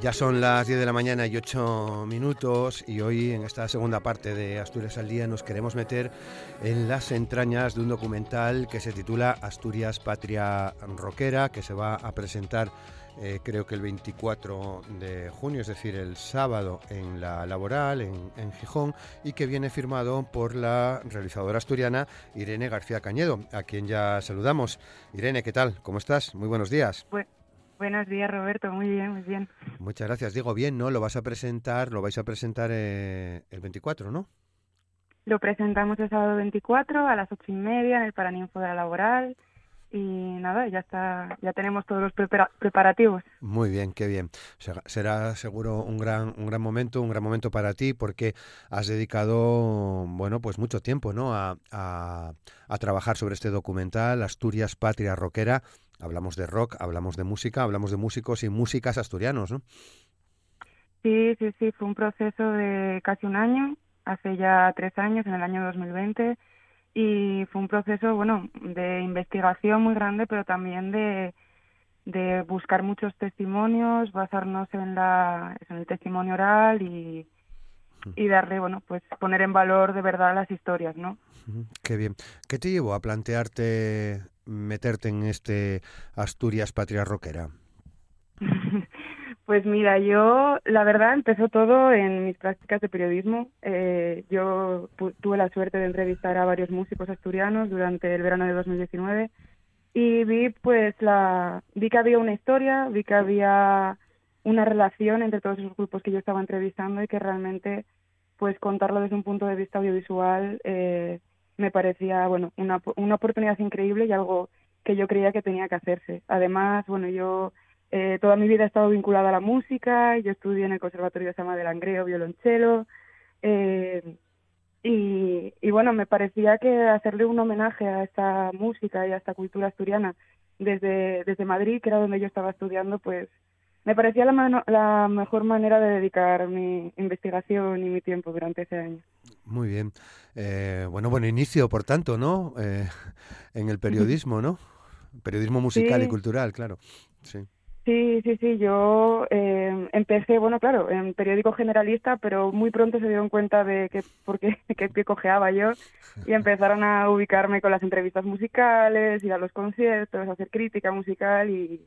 Ya son las 10 de la mañana y 8 minutos y hoy en esta segunda parte de Asturias al Día nos queremos meter en las entrañas de un documental que se titula Asturias Patria Roquera, que se va a presentar eh, creo que el 24 de junio, es decir, el sábado en la laboral, en, Gijón, y que viene firmado por la realizadora asturiana Irene García Cañedo, a quien ya saludamos. Irene, ¿qué tal? ¿Cómo estás? Muy buenos días. Buenos días, Roberto. Muy bien, muy bien. Muchas gracias. Digo bien, ¿no? Lo vas a presentar, lo vais a presentar eh, el 24, ¿no? Lo presentamos el sábado 24 a las ocho y media en el Paraninfo de la Laboral y nada, ya está, ya tenemos todos los preparativos. Muy bien, qué bien. será seguro un gran, un gran momento, un gran momento para ti porque has dedicado, bueno, pues mucho tiempo, ¿no? A, a, a trabajar sobre este documental, Asturias Patria Roquera, Hablamos de rock, hablamos de música, hablamos de músicos y músicas asturianos, ¿no? Sí, sí, sí, fue un proceso de casi un año, hace ya tres años, en el año 2020, y fue un proceso, bueno, de investigación muy grande, pero también de, de buscar muchos testimonios, basarnos en, la, en el testimonio oral y, y darle, bueno, pues poner en valor de verdad las historias, ¿no? Qué bien. ¿Qué te llevó a plantearte meterte en este Asturias Patria Rockera? Pues mira, yo la verdad empezó todo en mis prácticas de periodismo. Eh, yo tuve la suerte de entrevistar a varios músicos asturianos durante el verano de 2019 y vi pues vi que había una historia, vi que había una relación entre todos esos grupos que yo estaba entrevistando y que realmente pues contarlo desde un punto de vista audiovisual eh, me parecía, bueno, una, una oportunidad increíble y algo que yo creía que tenía que hacerse. Además, bueno, yo eh, toda mi vida he estado vinculada a la música, yo estudié en el Conservatorio de Sama de Langreo, violonchelo, eh, y, y bueno, me parecía que hacerle un homenaje a esta música y a esta cultura asturiana desde, desde Madrid, que era donde yo estaba estudiando, pues me parecía la, la mejor manera de dedicar mi investigación y mi tiempo durante ese año. Muy bien. Eh, bueno, buen inicio, por tanto, ¿no? Eh, en el periodismo, ¿no? Periodismo musical y cultural, claro. Sí. Sí, sí, sí. Yo eh, empecé, bueno, claro, en periódico generalista, pero muy pronto se dieron cuenta de que por qué que, cojeaba yo y empezaron a ubicarme con las entrevistas musicales, ir a los conciertos, hacer crítica musical y,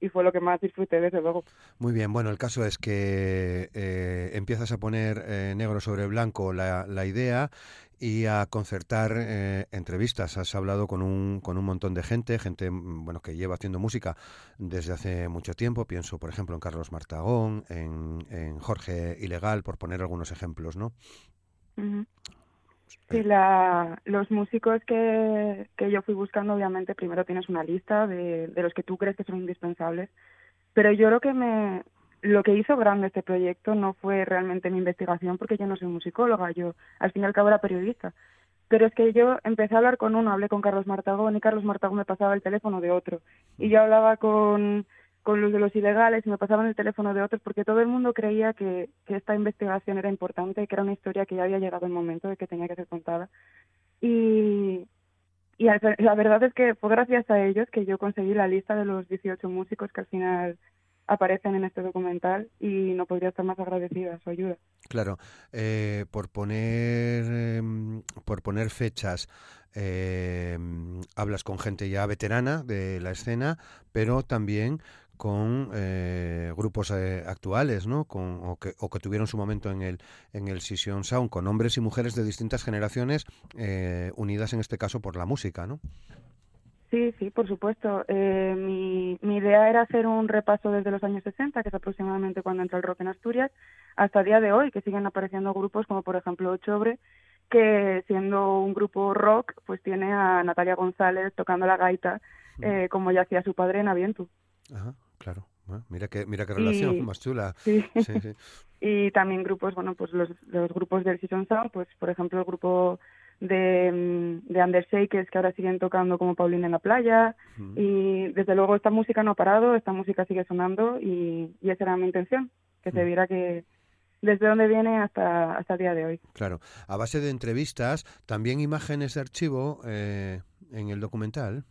y fue lo que más disfruté desde luego. Muy bien, bueno, el caso es que eh, empiezas a poner eh, negro sobre blanco la, la idea y a concertar eh, entrevistas. Has hablado con un, con un montón de gente, gente mm, bueno que lleva haciendo música desde hace mucho tiempo. Pienso, por ejemplo, en Carlos Martagón, en, en Jorge Ilegal, por poner algunos ejemplos, ¿no? Sí, la, los músicos que, que yo fui buscando, obviamente, primero tienes una lista de, de los que tú crees que son indispensables, pero yo lo que me, lo que hizo grande este proyecto no fue realmente mi investigación, porque yo no soy musicóloga, yo al fin y al cabo era periodista, pero es que yo empecé a hablar con uno, hablé con Carlos Martagón y Carlos Martagón me pasaba el teléfono de otro, y yo hablaba con con los de los ilegales y me pasaban el teléfono de otros porque todo el mundo creía que, que esta investigación era importante y que era una historia que ya había llegado el momento de que tenía que ser contada. Y, y la verdad es que fue gracias a ellos que yo conseguí la lista de los 18 músicos que al final aparecen en este documental y no podría estar más agradecida a su ayuda. Claro, eh, por poner eh, por poner fechas, eh, hablas con gente ya veterana de la escena, pero también con eh, grupos eh, actuales, ¿no? Con, o, que, o que tuvieron su momento en el, en el Session Sound, con hombres y mujeres de distintas generaciones eh, unidas en este caso por la música, ¿no? Sí, sí, por supuesto. Eh, mi, mi idea era hacer un repaso desde los años 60, que es aproximadamente cuando entra el rock en Asturias, hasta el día de hoy, que siguen apareciendo grupos como por ejemplo Chobre, que siendo un grupo rock, pues tiene a Natalia González tocando la gaita, eh, como ya hacía su padre en Avientu. Ajá, claro. mira qué, mira qué relación más chula. Sí. sí, sí. y también grupos, bueno, pues los, los grupos del Season Sound, pues por ejemplo el grupo de, mm, de Undershakers que ahora siguen tocando como Paulina en la playa y desde luego esta música no ha parado, esta música sigue sonando y, y esa era mi intención, que se viera que desde dónde viene hasta, hasta el día de hoy. Claro, a base de entrevistas, también imágenes de archivo eh, en el documental.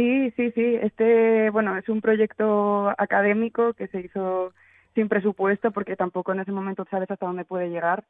Sí, sí, sí. Este, bueno, es un proyecto académico que se hizo sin presupuesto porque tampoco en ese momento sabes hasta dónde puede llegar.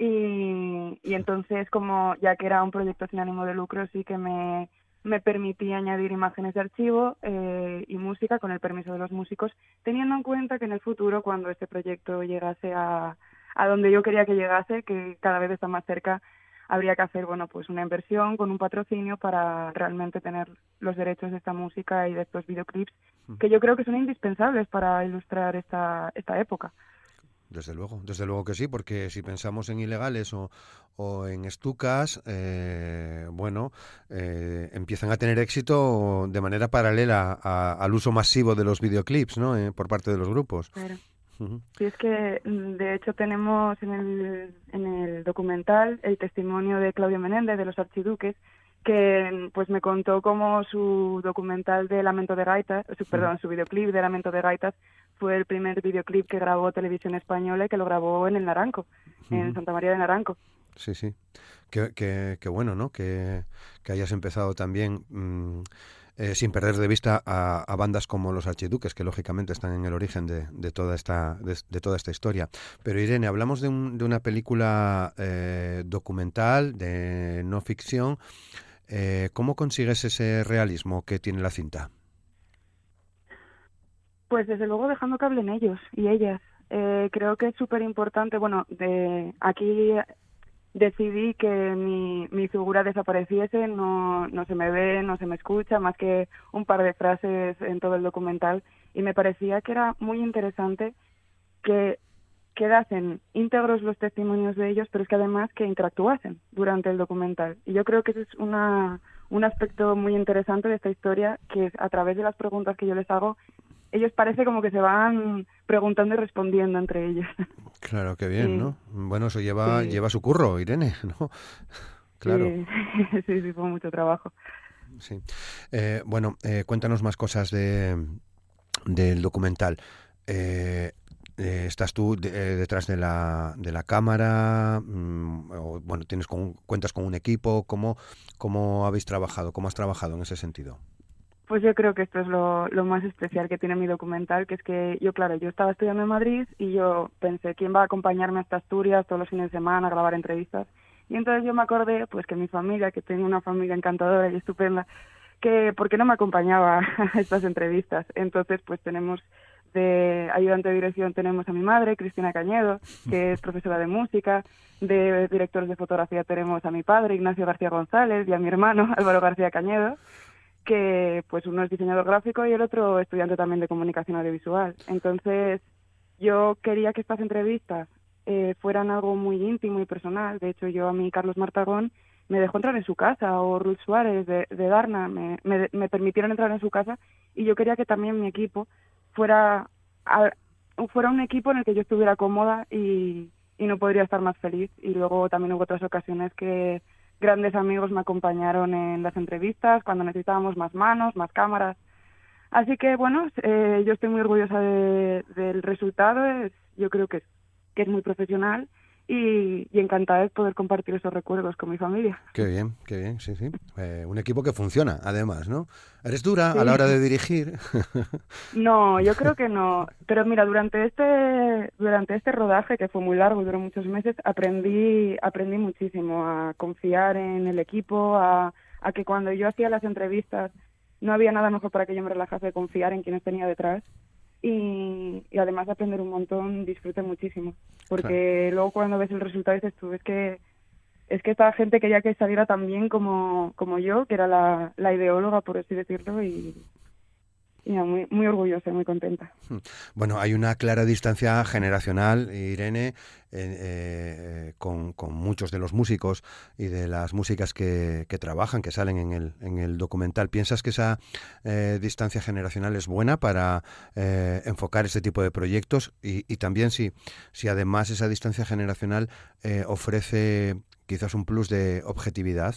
Y, y entonces, como ya que era un proyecto sin ánimo de lucro, sí que me, me permití añadir imágenes de archivo eh, y música con el permiso de los músicos, teniendo en cuenta que en el futuro, cuando este proyecto llegase a, a donde yo quería que llegase, que cada vez está más cerca, habría que hacer bueno pues una inversión con un patrocinio para realmente tener los derechos de esta música y de estos videoclips que yo creo que son indispensables para ilustrar esta esta época. Desde luego, desde luego que sí, porque si pensamos en ilegales o, en estucas, eh, bueno, eh, empiezan a tener éxito de manera paralela al uso masivo de los videoclips, ¿no? Eh, por parte de los grupos. Claro. Sí, es que mm, de hecho tenemos en el, en el documental el testimonio de Claudio Menéndez de los Archiduques, que pues me contó cómo su documental de Lamento de Gaitas, su, perdón, su videoclip de Lamento de Gaitas fue el primer videoclip que grabó Televisión Española y que lo grabó en el Naranco, en Santa María de Naranco. Sí, sí. Qué, qué, bueno, ¿no? Que, que, hayas empezado también mm, eh, sin perder de vista a, bandas como los Archiduques, que lógicamente están en el origen de, de toda, esta, de, toda esta historia. Pero Irene, hablamos de, un, de una película eh, documental, de no ficción. Eh, ¿Cómo consigues ese realismo que tiene la cinta? Pues desde luego dejando que hablen ellos y ellas. Eh, creo que es súper importante, bueno, de aquí decidí que mi, mi figura desapareciese, no, no se me ve, no se me escucha, más que un par de frases en todo el documental, y me parecía que era muy interesante que quedasen íntegros los testimonios de ellos, pero es que además que interactuasen durante el documental. Y yo creo que ese es una, un aspecto muy interesante de esta historia, que a través de las preguntas que yo les hago, ellos parece como que se van preguntando y respondiendo entre ellos. Claro, qué bien, ¿no? Bueno, eso lleva, lleva su curro, Irene, ¿no? Claro. Sí, sí, fue mucho trabajo. Sí. Eh, bueno, eh, cuéntanos más cosas de, del documental. Eh, eh, estás tú eh, detrás de la, de la cámara, mm, o, bueno, tienes con, cuentas con un equipo, ¿cómo, ¿cómo habéis trabajado? ¿Cómo has trabajado en ese sentido? Pues yo creo que esto es lo, más especial que tiene mi documental, que es que yo, claro, yo estaba estudiando en Madrid y yo pensé, ¿quién va a acompañarme hasta Asturias todos los fines de semana a grabar entrevistas? Y entonces yo me acordé, pues que mi familia, que tengo una familia encantadora y estupenda, que por qué no me acompañaba a estas entrevistas. Entonces, pues tenemos de ayudante de dirección tenemos a mi madre, Cristina Cañedo, que es profesora de música. De directores de fotografía tenemos a mi padre, Ignacio García González, y a mi hermano, Álvaro García Cañedo, que pues uno es diseñador gráfico y el otro estudiante también de comunicación audiovisual. Entonces, yo quería que estas entrevistas eh, fueran algo muy íntimo y personal. De hecho, yo a mí, Carlos Martagón, me dejó entrar en su casa, o Ruth Suárez de, de Darna, me, me, me permitieron entrar en su casa, y yo quería que también mi equipo fuera, fuera un equipo en el que yo estuviera cómoda y, y no podría estar más feliz. Y luego también hubo otras ocasiones que grandes amigos me acompañaron en las entrevistas cuando necesitábamos más manos, más cámaras. Así que bueno, eh, yo estoy muy orgullosa de, del resultado. Es, yo creo que que es muy profesional y, encantada de poder compartir esos recuerdos con mi familia. Qué bien, qué bien, sí, sí. Eh, un equipo que funciona, además, ¿no? ¿Eres dura a la hora de dirigir? no, yo creo que no. Pero mira, durante este, durante este rodaje, que fue muy largo, duró muchos meses, aprendí, aprendí muchísimo a confiar en el equipo, a, a que cuando yo hacía las entrevistas no había nada mejor para que yo me relajase de confiar en quienes tenía detrás y, además de aprender un montón, disfruté muchísimo. Porque luego cuando ves el resultado dices tú, es que es que esta gente quería que saliera tan bien como, como yo, que era la, la ideóloga, por así decirlo, y, muy, muy orgullosa, muy contenta. Hmm. Bueno, hay una clara distancia generacional, Irene, eh, con, muchos de los músicos y de las músicas que, trabajan, que salen en el, en el documental. ¿Piensas que esa eh, distancia generacional es buena para eh, enfocar este tipo de proyectos? Y, y, también si, si además esa distancia generacional ofrece quizás un plus de objetividad.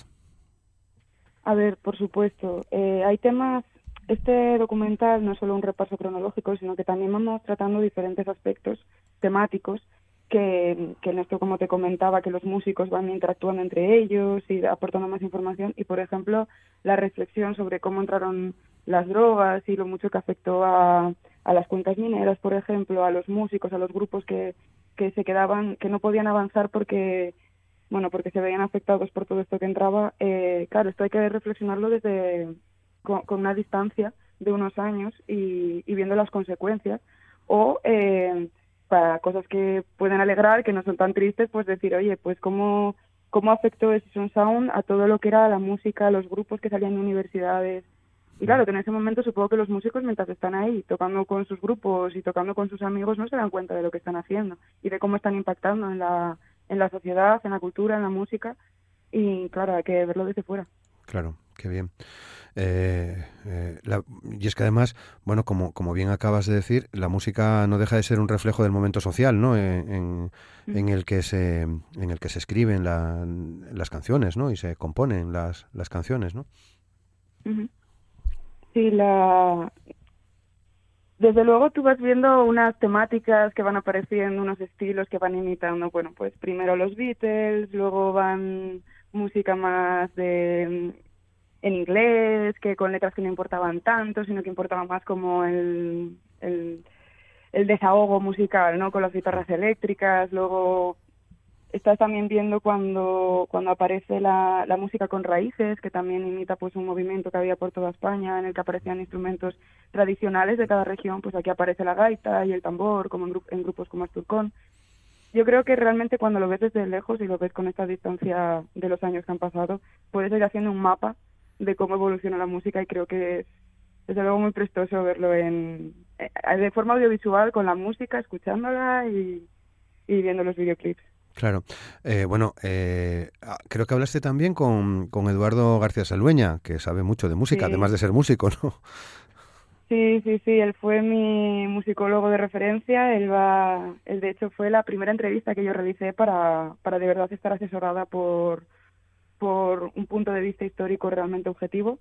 A ver, por supuesto. hay temas este documental no es solo un repaso cronológico, sino que también vamos tratando diferentes aspectos temáticos que, en esto, como te comentaba, que los músicos van interactuando entre ellos y aportando más información. Y, por ejemplo, la reflexión sobre cómo entraron las drogas y lo mucho que afectó a, las cuentas mineras, por ejemplo, a los músicos, a los grupos que, que se quedaban, que no podían avanzar porque bueno, porque se veían afectados por todo esto que entraba. Eh, claro, esto hay que reflexionarlo desde con, una distancia de unos años y, viendo las consecuencias o eh, para cosas que pueden alegrar, que no son tan tristes, pues decir, oye, pues cómo, cómo afectó Season Sound a todo lo que era la música, los grupos que salían de universidades. Y claro, que en ese momento supongo que los músicos, mientras están ahí tocando con sus grupos y tocando con sus amigos, no se dan cuenta de lo que están haciendo y de cómo están impactando en la, en la sociedad, en la cultura, en la música. Y claro, hay que verlo desde fuera. Claro, qué bien. Eh, eh, y es que además, bueno, como, como bien acabas de decir, la música no deja de ser un reflejo del momento social, ¿no? En, en, el que se en el que se escriben las canciones, ¿no? Y se componen las, las canciones, ¿no? Sí, la desde luego tú vas viendo unas temáticas que van apareciendo, unos estilos que van imitando, bueno, pues primero los Beatles, luego van música más de en inglés, que con letras que no importaban tanto, sino que importaba más como el, el, desahogo musical, ¿no? Con las guitarras eléctricas, luego estás también viendo cuando, cuando aparece la, la música con raíces, que también imita pues un movimiento que había por toda España, en el que aparecían instrumentos tradicionales de cada región, pues aquí aparece la gaita y el tambor, como en, en grupos como Asturcón. Yo creo que realmente cuando lo ves desde lejos y lo ves con esta distancia de los años que han pasado, puedes ir haciendo un mapa de cómo evoluciona la música y creo que es desde luego muy prestoso verlo en eh, de forma audiovisual con la música, escuchándola y, viendo los videoclips. Claro. Eh, bueno, eh, ah, creo que hablaste también con, con, Eduardo García Saldueña, que sabe mucho de música, además de ser músico, ¿no? Sí, sí, sí, él fue mi musicólogo de referencia, él va, él de hecho fue la primera entrevista que yo realicé para, para de verdad estar asesorada por, por un punto de vista histórico realmente objetivo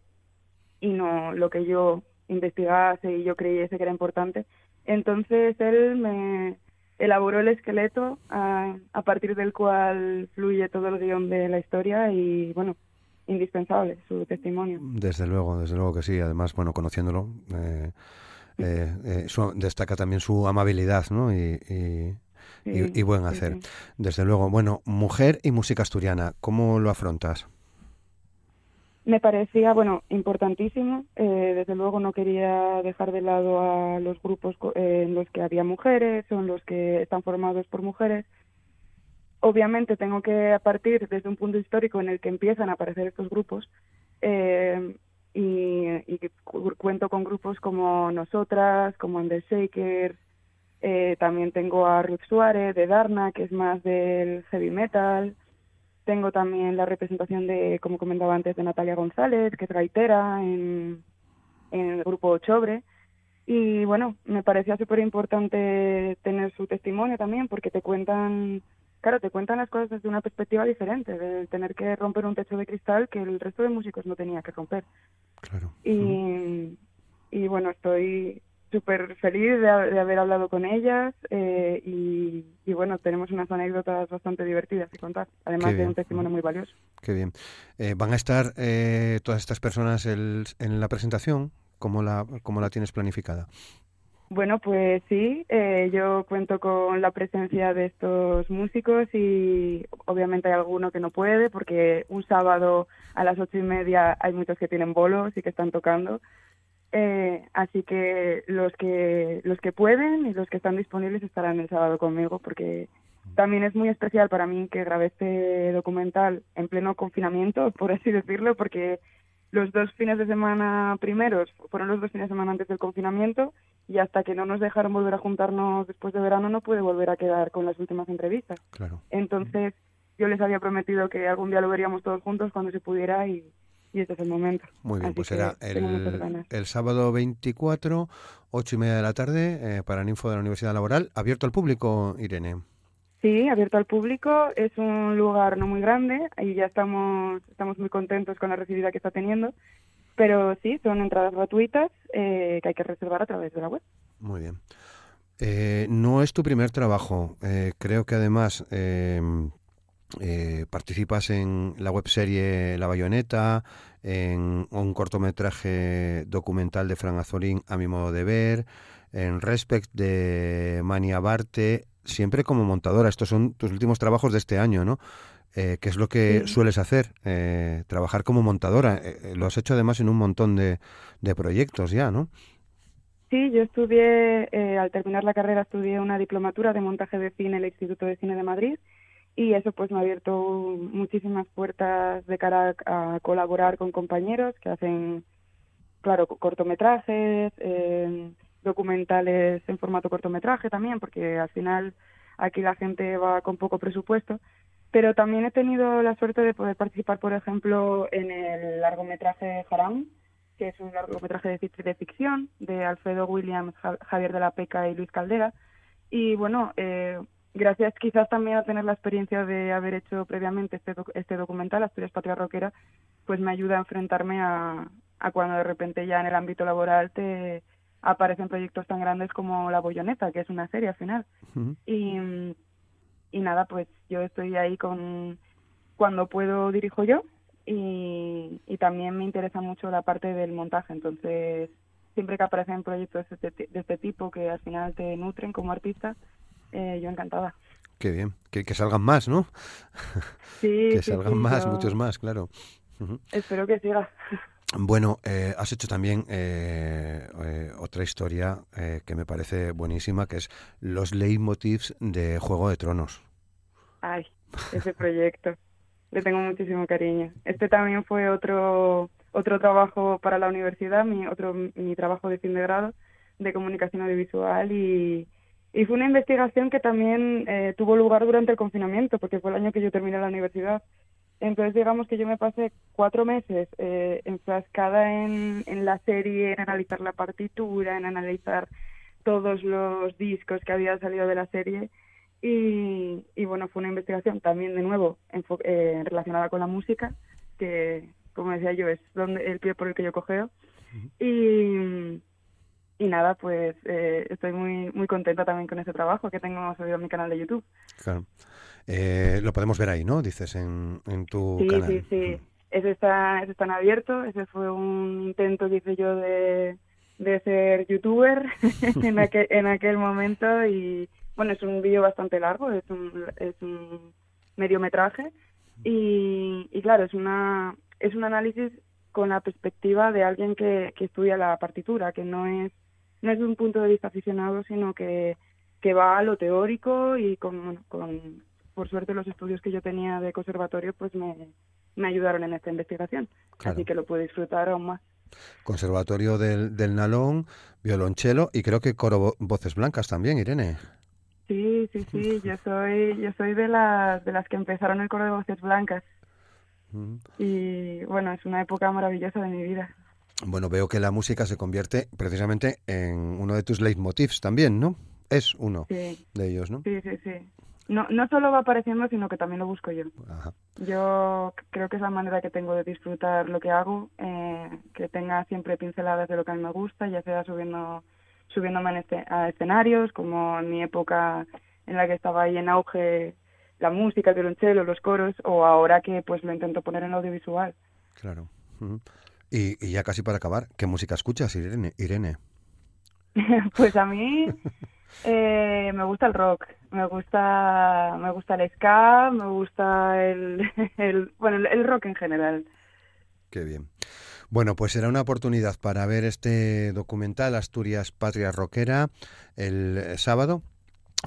y no lo que yo investigase y yo creyese que era importante. Entonces él me elaboró el esqueleto a, partir del cual fluye todo el guion de la historia y bueno, indispensable su testimonio. Desde luego, desde luego que sí. Además, bueno, conociéndolo, eh, eh, eh destaca también su amabilidad, ¿no? y, y, buen hacer. Desde luego. Bueno, mujer y música asturiana, ¿cómo lo afrontas? Me parecía, bueno, importantísimo. Eh, desde luego no quería dejar de lado a los grupos eh, en los que había mujeres o en los que están formados por mujeres. Obviamente tengo que partir desde un punto histórico en el que empiezan a aparecer estos grupos eh, y, y, cuento con grupos como Nosotras, como The Shakers, eh, también tengo a Ruth Suárez de Darna, que es más del heavy metal. Tengo también la representación de, como comentaba antes, de Natalia González, que es gaitera en, en el grupo Chobre. Y bueno, me parecía súper importante tener su testimonio también, porque te cuentan, claro, te cuentan las cosas desde una perspectiva diferente, de tener que romper un techo de cristal que el resto de músicos no tenía que romper. Claro. Y, y bueno, estoy súper feliz de, haber hablado con ellas eh, y, bueno, tenemos unas anécdotas bastante divertidas que contar, además de un testimonio muy valioso. Qué bien. Eh, ¿Van a estar eh, todas estas personas en la presentación? ¿Cómo la, ¿Cómo la tienes planificada? Bueno, pues sí, yo cuento con la presencia de estos músicos y obviamente hay alguno que no puede porque un sábado a las ocho y media hay muchos que tienen bolos y que están tocando. Eh, así que los que los que pueden y los que están disponibles estarán el sábado conmigo porque También es muy especial para mí que grabé este documental en pleno confinamiento, por así decirlo, porque los dos fines de semana primeros fueron los dos fines de semana antes del confinamiento y hasta que no nos dejaron volver a juntarnos después de verano no pude volver a quedar con las últimas entrevistas. Claro. Entonces yo les había prometido que algún día lo veríamos todos juntos cuando se pudiera y, este es el momento. Muy bien, pues será el, el, sábado 24, ocho y media de la tarde, eh, para el Info de la Universidad Laboral, abierto al público, Irene. Sí, abierto al público. Es un lugar no muy grande y ya estamos, estamos muy contentos con la recibida que está teniendo. Pero sí, son entradas gratuitas eh, que hay que reservar a través de la web. Muy bien. Eh, no es tu primer trabajo. Eh, creo que además participas en la webserie La Bayoneta, en un cortometraje documental de Fran Azorín, A mi modo de ver, en Respect de Mania Barte, siempre como montadora. Estos son tus últimos trabajos de este año, ¿no? Eh, ¿Qué es lo que sueles hacer? Eh, trabajar como montadora. Eh, lo has hecho además en un montón de, proyectos ya, ¿no? Sí, yo estudié, al terminar la carrera, estudié una diplomatura de montaje de cine en el Instituto de Cine de Madrid y eso pues me ha abierto muchísimas puertas de cara a, colaborar con compañeros que hacen, claro, cortometrajes, documentales en formato cortometraje también, porque al final aquí la gente va con poco presupuesto. Pero también he tenido la suerte de poder participar, por ejemplo, en el largometraje Haram, que es un largometraje de, de ficción de Alfredo Williams, Javier de la Peca y Luis Caldera. Y bueno, eh, gracias quizás también a tener la experiencia de haber hecho previamente este, este documental, Asturias Patria Roquera, pues me ayuda a enfrentarme a, a cuando de repente ya en el ámbito laboral te, aparecen proyectos tan grandes como La Boyoneta, que es una serie al final. y, y nada, pues yo estoy ahí con cuando puedo dirijo yo y, y también me interesa mucho la parte del montaje, entonces siempre que aparecen proyectos de este, de este tipo que al final te nutren como artista, eh, yo encantada. Qué bien, que, que salgan más, ¿no? Sí, que salgan más, muchos más, claro. Espero que siga. Bueno, eh, has hecho también eh, eh, otra historia que me parece buenísima, que es los leitmotivs de Juego de Tronos. Ay, ese proyecto. Le tengo muchísimo cariño. Este también fue otro otro trabajo para la universidad, mi otro mi trabajo de fin de grado de comunicación audiovisual y, y fue una investigación que también tuvo lugar durante el confinamiento, porque fue el año que yo terminé la universidad entonces, digamos que yo me pasé cuatro meses eh, enfrascada en, en la serie, en analizar la partitura, en analizar todos los discos que había salido de la serie. Y, y bueno, fue una investigación también, de nuevo, eh, relacionada con la música, que, como decía yo, es donde, el pie por el que yo cogeo. Y, y nada, pues eh, estoy muy muy contenta también con ese trabajo que tengo subido en mi canal de YouTube. Claro. Eh, lo podemos ver ahí, ¿no? Dices en, en tu canal. Sí, sí, sí. Ese está, ese está en abierto. Ese fue un intento que hice yo de, de ser youtuber en, aquel, en aquel momento. Y bueno, es un vídeo bastante largo, es un, es un mediometraje. Y, y claro, es, una, es un análisis con la perspectiva de alguien que, que estudia la partitura, que no es, no es un punto de vista aficionado, sino que, que va a lo teórico y con, con por suerte los estudios que yo tenía de conservatorio pues me, me ayudaron en esta investigación. Así que lo puedo disfrutar aún más. Conservatorio del, del Nalón, violonchelo y creo que coro voces blancas también, Irene. Sí, sí, sí, yo soy, yo soy de las, de las que empezaron el coro de voces blancas. Y bueno, es una época maravillosa de mi vida. Bueno, veo que la música se convierte precisamente en uno de tus leitmotivs también, ¿no? Es uno de ellos, ¿no? Sí, sí, sí no, no solo va apareciendo, sino que también lo busco yo. Yo creo que es la manera que tengo de disfrutar lo que hago, eh, que tenga siempre pinceladas de lo que a mí me gusta, ya sea subiendo, subiéndome este, a escenarios, como en mi época en la que estaba ahí en auge la música, el violonchelo, los coros, o ahora que pues lo intento poner en audiovisual. Claro. Y, y, ya casi para acabar, ¿qué música escuchas, Irene? Irene? pues a mí eh, me gusta el rock, me gusta, me gusta el ska, me gusta el, el bueno, el rock en general. Qué bien. Bueno, pues será una oportunidad para ver este documental Asturias Patria Rockera el sábado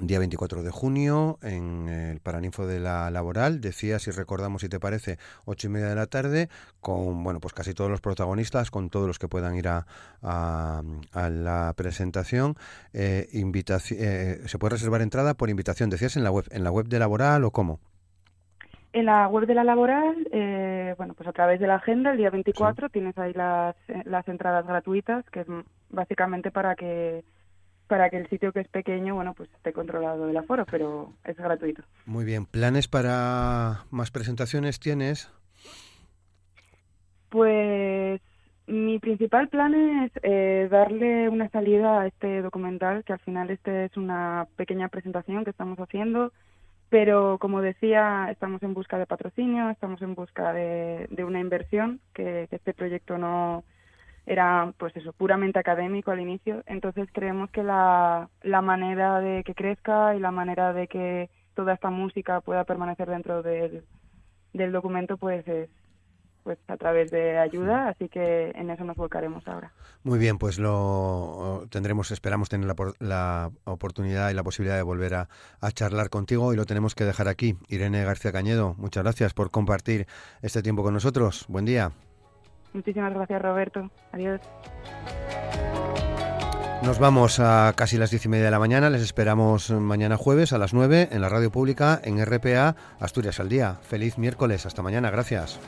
día 24 de junio en el Paraninfo de la Laboral. Decía, si recordamos, si te parece, ocho y media de la tarde, con bueno, pues casi todos los protagonistas, con todos los que puedan ir a, a, la presentación. Eh, eh, ¿Se puede reservar entrada por invitación? Decías en la web, en la web de Laboral o cómo? En la web de la laboral, eh, bueno, pues a través de la agenda, el día 24 tienes ahí las, las entradas gratuitas, que es básicamente para que para que el sitio que es pequeño, bueno, pues esté controlado el aforo, pero es gratuito. Muy bien. ¿Planes para más presentaciones tienes? Pues mi principal plan es eh, darle una salida a este documental, que al final este es una pequeña presentación que estamos haciendo, pero como decía, estamos en busca de patrocinio, estamos en busca de, una inversión, que este proyecto no, era pues eso puramente académico al inicio entonces creemos que la, la manera de que crezca y la manera de que toda esta música pueda permanecer dentro del, del documento pues es pues a través de ayuda, así que en eso nos volcaremos ahora. Muy bien, pues lo tendremos, esperamos tener la, la oportunidad y la posibilidad de volver a, a, charlar contigo y lo tenemos que dejar aquí. Irene García Cañedo, muchas gracias por compartir este tiempo con nosotros. Buen día. Muchísimas gracias, Roberto. Adiós. Nos vamos a casi las diez y media de la mañana. Les esperamos mañana jueves a las nueve en la radio pública en RPA Asturias al Día. Feliz miércoles. Hasta mañana. Gracias.